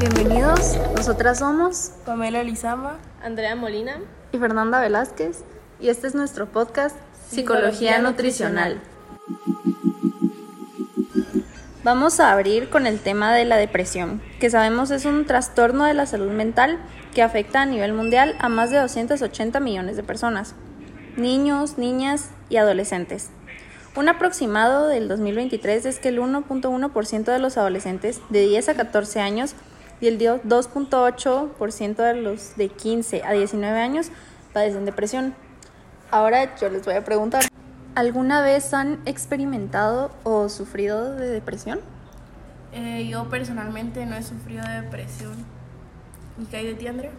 Bienvenidos, nosotras somos Pamela Lizama, Andrea Molina y Fernanda Velázquez y este es nuestro podcast Psicología, Psicología Nutricional. Vamos a abrir con el tema de la depresión, que sabemos es un trastorno de la salud mental que afecta a nivel mundial a más de 280 millones de personas, niños, niñas y adolescentes. Un aproximado del 2023 es que el 1.1% de los adolescentes de 10 a 14 años y el 2.8% de los de 15 a 19 años padecen depresión. Ahora yo les voy a preguntar, ¿alguna vez han experimentado o sufrido de depresión? Eh, yo personalmente no he sufrido de depresión. ¿Y qué hay de ti, Andrea?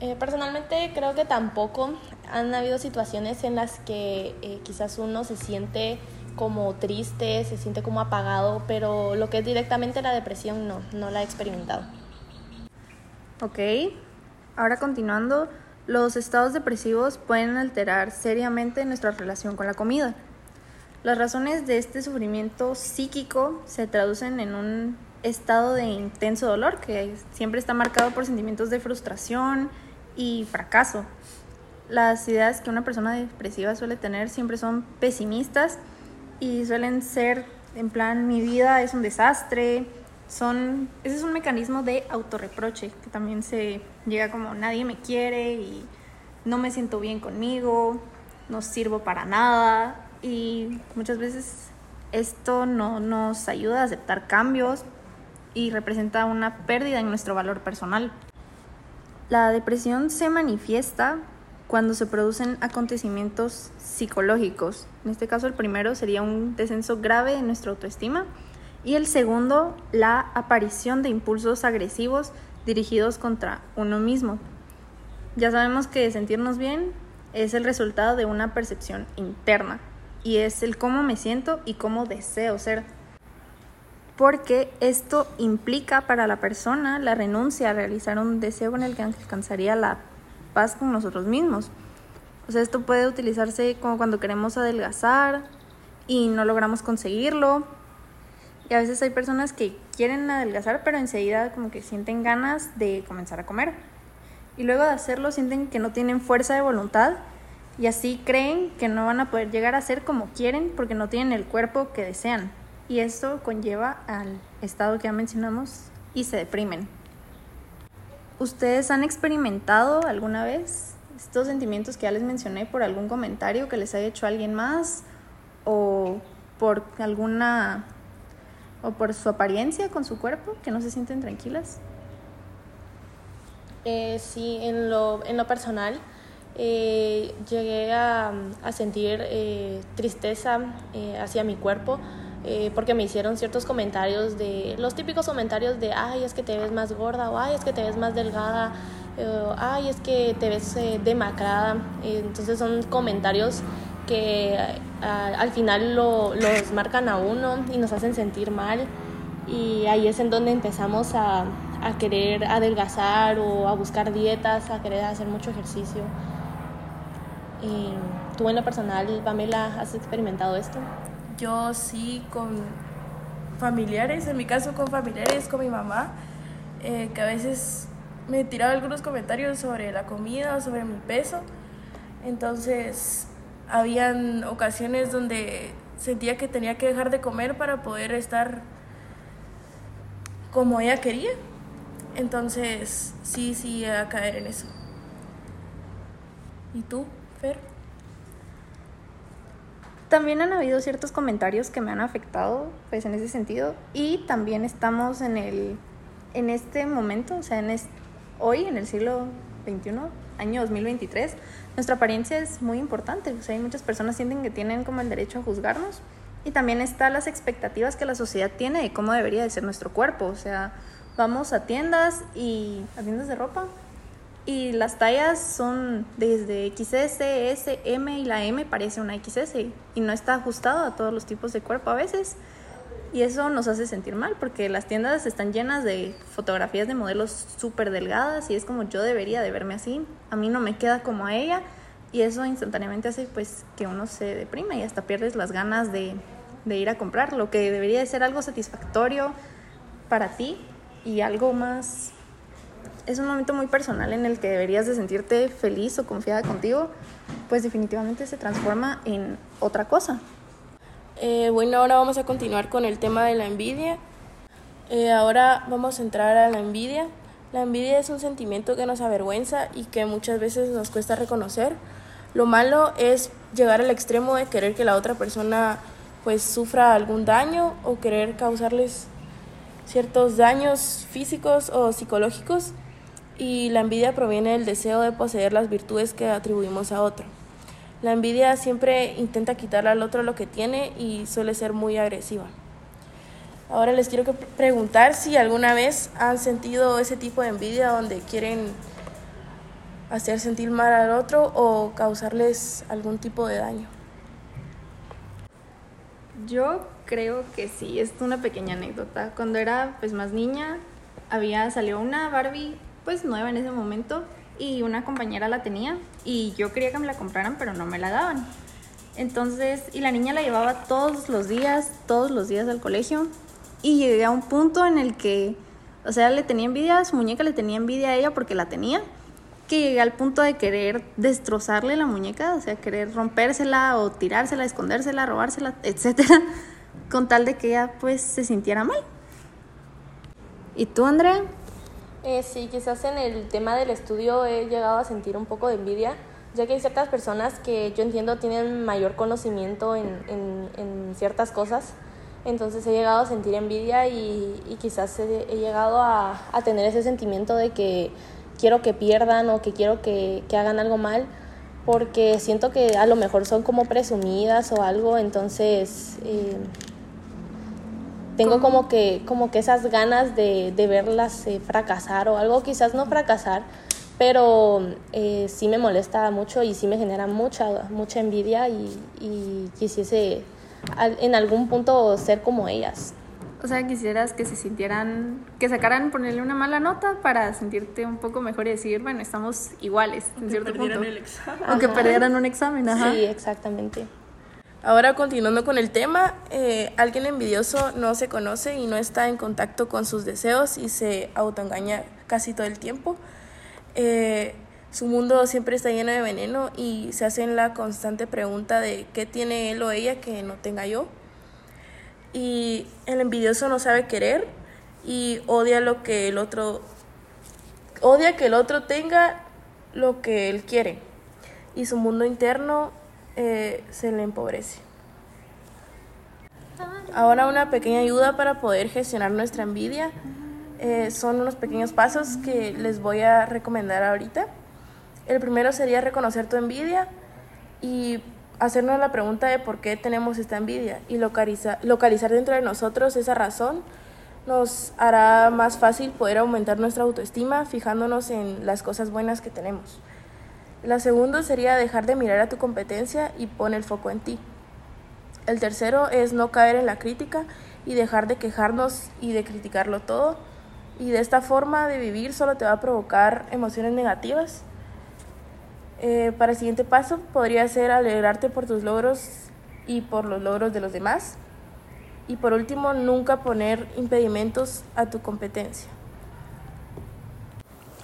Eh, personalmente creo que tampoco han habido situaciones en las que eh, quizás uno se siente como triste, se siente como apagado, pero lo que es directamente la depresión no, no la he experimentado. Ok, ahora continuando, los estados depresivos pueden alterar seriamente nuestra relación con la comida. Las razones de este sufrimiento psíquico se traducen en un estado de intenso dolor que siempre está marcado por sentimientos de frustración y fracaso. Las ideas que una persona depresiva suele tener siempre son pesimistas y suelen ser en plan mi vida es un desastre, son ese es un mecanismo de autorreproche que también se llega como nadie me quiere y no me siento bien conmigo, no sirvo para nada y muchas veces esto no nos ayuda a aceptar cambios y representa una pérdida en nuestro valor personal. La depresión se manifiesta cuando se producen acontecimientos psicológicos. En este caso el primero sería un descenso grave de nuestra autoestima y el segundo la aparición de impulsos agresivos dirigidos contra uno mismo. Ya sabemos que sentirnos bien es el resultado de una percepción interna y es el cómo me siento y cómo deseo ser. Porque esto implica para la persona la renuncia a realizar un deseo con el que alcanzaría la paz con nosotros mismos. O sea, esto puede utilizarse como cuando queremos adelgazar y no logramos conseguirlo. Y a veces hay personas que quieren adelgazar, pero enseguida como que sienten ganas de comenzar a comer. Y luego de hacerlo sienten que no tienen fuerza de voluntad y así creen que no van a poder llegar a ser como quieren porque no tienen el cuerpo que desean. Y esto conlleva al estado que ya mencionamos y se deprimen. ¿Ustedes han experimentado alguna vez estos sentimientos que ya les mencioné por algún comentario que les haya hecho alguien más o por alguna o por su apariencia con su cuerpo que no se sienten tranquilas? Eh, sí, en lo, en lo personal eh, llegué a, a sentir eh, tristeza eh, hacia mi cuerpo eh, porque me hicieron ciertos comentarios de los típicos comentarios de ay es que te ves más gorda o ay es que te ves más delgada eh, ay es que te ves eh, demacrada Eh, entonces son comentarios que al final lo, los marcan a uno y nos hacen sentir mal. Y ahí es en donde empezamos a, a querer adelgazar o a buscar dietas a querer hacer mucho ejercicio. Y tú en lo personal Pamela has experimentado esto Yo sí con familiares, en mi caso con familiares, con mi mamá, eh, que a veces me tiraba algunos comentarios sobre la comida, sobre mi peso. Entonces, habían ocasiones donde sentía que tenía que dejar de comer para poder estar como ella quería. Entonces, sí, sí, a caer en eso. ¿Y tú, Fer? También han habido ciertos comentarios que me han afectado pues en ese sentido. Y también estamos en el en este momento, o sea, en es, hoy en el siglo XXI, año 2023, nuestra apariencia es muy importante, o sea, hay muchas personas sienten que tienen como el derecho a juzgarnos. Y también están las expectativas que la sociedad tiene de cómo debería de ser nuestro cuerpo, o sea, vamos a tiendas y a tiendas de ropa y las tallas son desde XS, S, M y la M parece una XS y no está ajustado a todos los tipos de cuerpo a veces. Y eso nos hace sentir mal porque las tiendas están llenas de fotografías de modelos súper delgadas y es como yo debería de verme así. A mí no me queda como a ella y eso instantáneamente hace pues que uno se deprima y hasta pierdes las ganas de, de ir a comprar, lo que debería de ser algo satisfactorio para ti y algo más es un momento muy personal en el que deberías de sentirte feliz o confiada contigo, pues definitivamente se transforma en otra cosa. Eh, bueno, ahora vamos a continuar con el tema de la envidia. Eh, ahora vamos a entrar a la envidia. La envidia es un sentimiento que nos avergüenza y que muchas veces nos cuesta reconocer. Lo malo es llegar al extremo de querer que la otra persona pues sufra algún daño o querer causarles ciertos daños físicos o psicológicos y la envidia proviene del deseo de poseer las virtudes que atribuimos a otro. La envidia siempre intenta quitarle al otro lo que tiene y suele ser muy agresiva. Ahora les quiero preguntar si alguna vez han sentido ese tipo de envidia donde quieren hacer sentir mal al otro o causarles algún tipo de daño. Yo creo que sí, es una pequeña anécdota. Cuando era pues más niña, había salió una Barbie pues nueva en ese momento y una compañera la tenía y yo quería que me la compraran, pero no me la daban. Entonces, y la niña la llevaba todos los días, todos los días al colegio y llegué a un punto en el que, o sea, le tenía envidia su muñeca, le tenía envidia a ella porque la tenía, que llegué al punto de querer destrozarle la muñeca, o sea, querer rompérsela o tirársela, escondérsela, robársela, etcétera, con tal de que ella pues se sintiera mal. ¿Y tú, Andrea? Eh, sí, quizás en el tema del estudio he llegado a sentir un poco de envidia, ya que hay ciertas personas que yo entiendo tienen mayor conocimiento en, en, ciertas cosas, entonces he llegado a sentir envidia y, y quizás he, llegado a, a, tener ese sentimiento de que quiero que pierdan o que quiero que, que hagan algo mal, porque siento que a lo mejor son como presumidas o algo, entonces... Eh, tengo como que, como que esas ganas de, de verlas eh, fracasar o algo, quizás no fracasar, pero eh, sí me molesta mucho y sí me genera mucha, mucha envidia y, y quisiese en algún punto ser como ellas. O sea, quisieras que se sintieran, que sacaran, ponerle una mala nota para sentirte un poco mejor y decir, bueno, estamos iguales en cierto punto. El examen. O que perdieran un examen, ajá. Sí, exactamente. Ahora continuando con el tema, eh, alguien envidioso no se conoce y no está en contacto con sus deseos y se autoengaña casi todo el tiempo. Eh, su mundo siempre está lleno de veneno y se hacen la constante pregunta de qué tiene él o ella que no tenga yo. Y el envidioso no sabe querer y odia lo que el otro odia que el otro tenga lo que él quiere. Y su mundo interno eh, se le empobrece. Ahora una pequeña ayuda para poder gestionar nuestra envidia eh, son unos pequeños pasos que les voy a recomendar ahorita. El primero sería reconocer tu envidia y hacernos la pregunta de por qué tenemos esta envidia y localizar, localizar dentro de nosotros esa razón nos hará más fácil poder aumentar nuestra autoestima fijándonos en las cosas buenas que tenemos. La segunda sería dejar de mirar a tu competencia y poner el foco en ti. El tercero es no caer en la crítica y dejar de quejarnos y de criticarlo todo. Y de esta forma de vivir solo te va a provocar emociones negativas. Eh, para el siguiente paso podría ser alegrarte por tus logros y por los logros de los demás. Y por último, nunca poner impedimentos a tu competencia.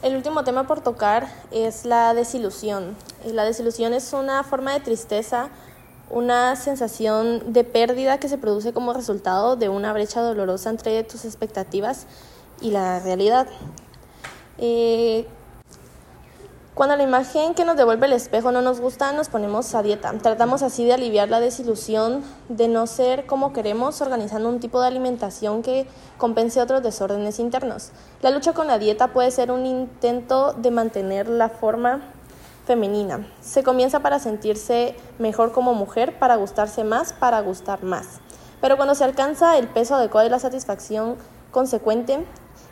El último tema por tocar es la desilusión. La desilusión es una forma de tristeza, una sensación de pérdida que se produce como resultado de una brecha dolorosa entre tus expectativas y la realidad. Eh, cuando la imagen que nos devuelve el espejo no nos gusta, nos ponemos a dieta. Tratamos así de aliviar la desilusión de no ser como queremos, organizando un tipo de alimentación que compense otros desórdenes internos. La lucha con la dieta puede ser un intento de mantener la forma femenina. Se comienza para sentirse mejor como mujer, para gustarse más, para gustar más. Pero cuando se alcanza el peso adecuado y la satisfacción consecuente,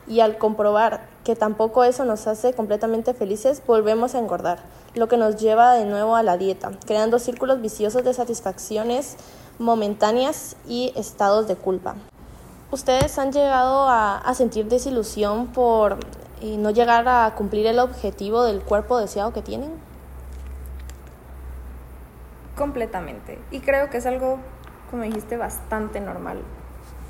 y al comprobar que tampoco eso nos hace completamente felices, volvemos a engordar, lo que nos lleva de nuevo a la dieta, creando círculos viciosos de satisfacciones momentáneas y estados de culpa. ¿Ustedes han llegado a, sentir desilusión por eh, no llegar a cumplir el objetivo del cuerpo deseado que tienen? Completamente. Y creo que es algo, como dijiste, bastante normal.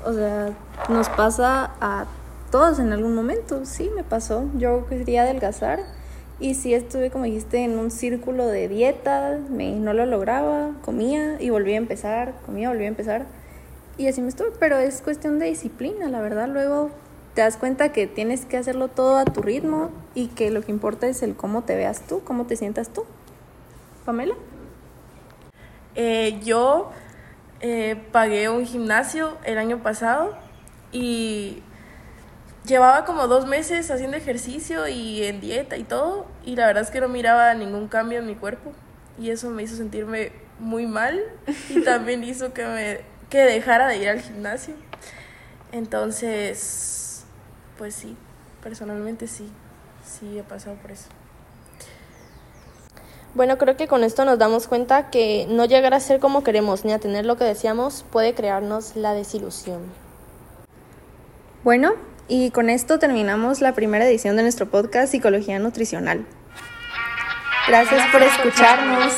O sea, nos pasa a todos en algún momento, sí, me pasó. Yo quería adelgazar y sí estuve, como dijiste, en un círculo de dieta, me, no lo lograba, comía y volví a empezar, comía, volví a empezar. Y así me estuve, pero es cuestión de disciplina, la verdad. Luego te das cuenta que tienes que hacerlo todo a tu ritmo y que lo que importa es el cómo te veas tú, cómo te sientas tú. Pamela. Eh, yo eh, pagué un gimnasio el año pasado y llevaba como dos meses haciendo ejercicio y en dieta y todo y la verdad es que no miraba ningún cambio en mi cuerpo y eso me hizo sentirme muy mal y también hizo que me que dejara de ir al gimnasio. Entonces, pues sí, personalmente sí, sí he pasado por eso. Bueno, creo que con esto nos damos cuenta que no llegar a ser como queremos ni a tener lo que deseamos puede crearnos la desilusión. Bueno, y con esto terminamos la primera edición de nuestro podcast Psicología Nutricional. Gracias por escucharnos.